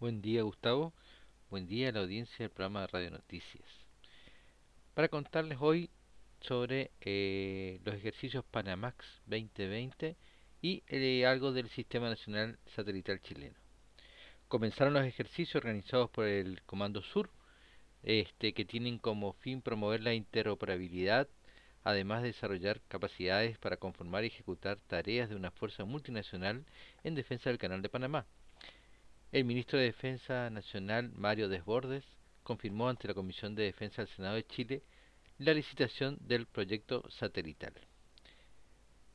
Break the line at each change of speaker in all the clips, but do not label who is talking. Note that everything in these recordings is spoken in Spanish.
Buen día, Gustavo. Buen día a la audiencia del programa de Radio Noticias. Para contarles hoy sobre eh, los ejercicios Panamax 2020 y eh, algo del Sistema Nacional Satelital Chileno. Comenzaron los ejercicios organizados por el Comando Sur, este, que tienen como fin promover la interoperabilidad, además de desarrollar capacidades para conformar y ejecutar tareas de una fuerza multinacional en defensa del Canal de Panamá. El ministro de Defensa Nacional, Mario Desbordes, confirmó ante la Comisión de Defensa del Senado de Chile la licitación del proyecto satelital.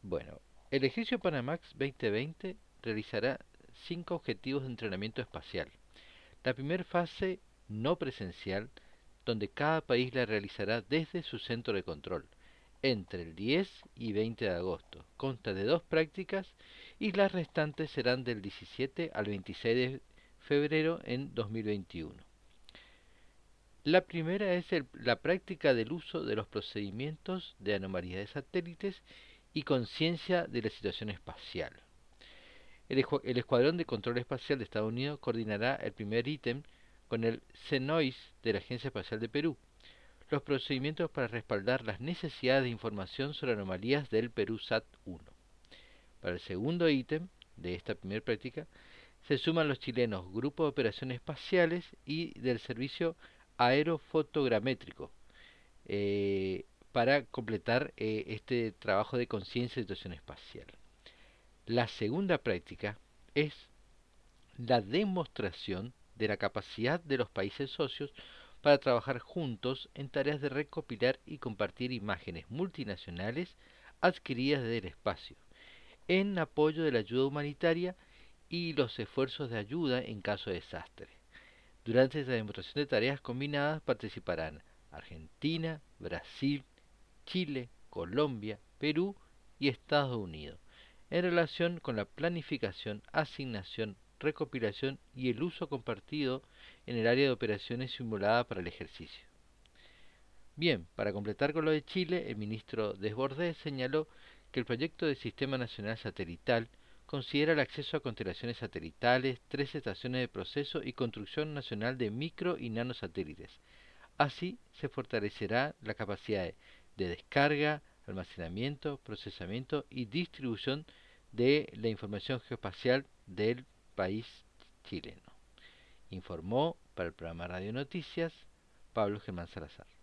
Bueno, el ejercicio Panamax 2020 realizará cinco objetivos de entrenamiento espacial. La primera fase no presencial, donde cada país la realizará desde su centro de control, entre el 10 y 20 de agosto. Consta de dos prácticas y las restantes serán del 17 al 26 de febrero en 2021. La primera es la práctica del uso de los procedimientos de anomalía de satélites y conciencia de la situación espacial. El, Escuadrón de Control Espacial de Estados Unidos coordinará el primer ítem con el CENOIS de la Agencia Espacial de Perú, los procedimientos para respaldar las necesidades de información sobre anomalías del Perú SAT-1. Para el segundo ítem de esta primera práctica, se suman los chilenos Grupo de Operaciones Espaciales y del Servicio Aerofotogramétrico eh, para completar eh, este trabajo de conciencia de situación espacial. La segunda práctica es la demostración de la capacidad de los países socios para trabajar juntos en tareas de recopilar y compartir imágenes multinacionales adquiridas del espacio, en apoyo de la ayuda humanitaria y los esfuerzos de ayuda en caso de desastre. Durante esta demostración de tareas combinadas participarán Argentina, Brasil, Chile, Colombia, Perú y Estados Unidos, en relación con la planificación, asignación, recopilación y el uso compartido en el área de operaciones simulada para el ejercicio. Bien, para completar con lo de Chile, el ministro Desbordes señaló que el proyecto del Sistema Nacional Satelital considera el acceso a constelaciones satelitales, tres estaciones de proceso y construcción nacional de micro y nanosatélites. Así se fortalecerá la capacidad de descarga, almacenamiento, procesamiento y distribución de la información geoespacial del país chileno. Informó para el programa Radio Noticias Pablo Germán Salazar.